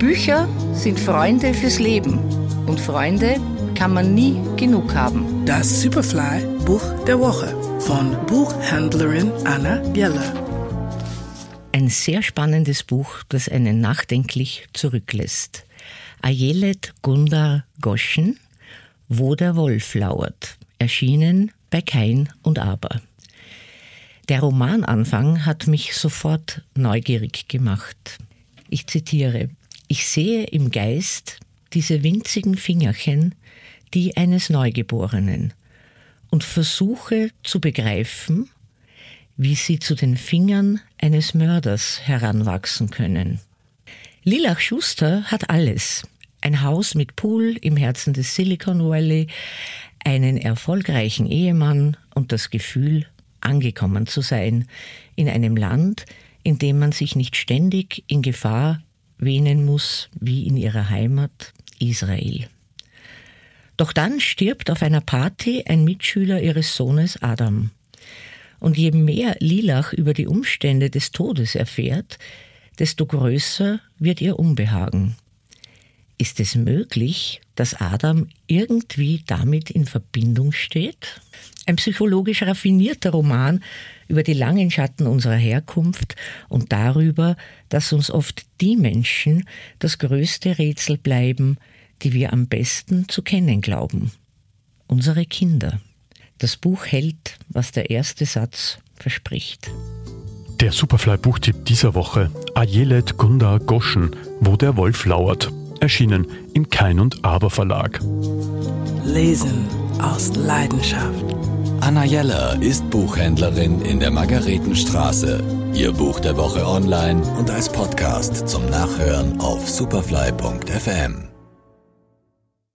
Bücher sind Freunde fürs Leben und Freunde kann man nie genug haben. Das Superfly Buch der Woche von Buchhändlerin Anna Geller. Ein sehr spannendes Buch, das einen nachdenklich zurücklässt. Ayelet Gundar Goschen, Wo der Wolf lauert, erschienen bei Kain und Aber. Der Romananfang hat mich sofort neugierig gemacht. Ich zitiere, ich sehe im Geist diese winzigen Fingerchen, die eines Neugeborenen, und versuche zu begreifen, wie sie zu den Fingern eines Mörders heranwachsen können. Lilach Schuster hat alles. Ein Haus mit Pool im Herzen des Silicon Valley, einen erfolgreichen Ehemann und das Gefühl, angekommen zu sein in einem Land, in dem man sich nicht ständig in Gefahr wähnen muss wie in ihrer Heimat Israel. Doch dann stirbt auf einer Party ein Mitschüler ihres Sohnes Adam. Und je mehr Lilach über die Umstände des Todes erfährt, desto größer wird ihr Unbehagen. Ist es möglich, dass Adam irgendwie damit in Verbindung steht? Ein psychologisch raffinierter Roman über die langen Schatten unserer Herkunft und darüber, dass uns oft die Menschen das größte Rätsel bleiben, die wir am besten zu kennen glauben. Unsere Kinder. Das Buch hält, was der erste Satz verspricht. Der Superfly-Buchtipp dieser Woche: Ayelet Gunda Goschen, Wo der Wolf lauert. Erschienen im Kein und Aber Verlag. Lesen aus Leidenschaft. Anna Jeller ist Buchhändlerin in der Margaretenstraße. Ihr Buch der Woche online und als Podcast zum Nachhören auf superfly.fm.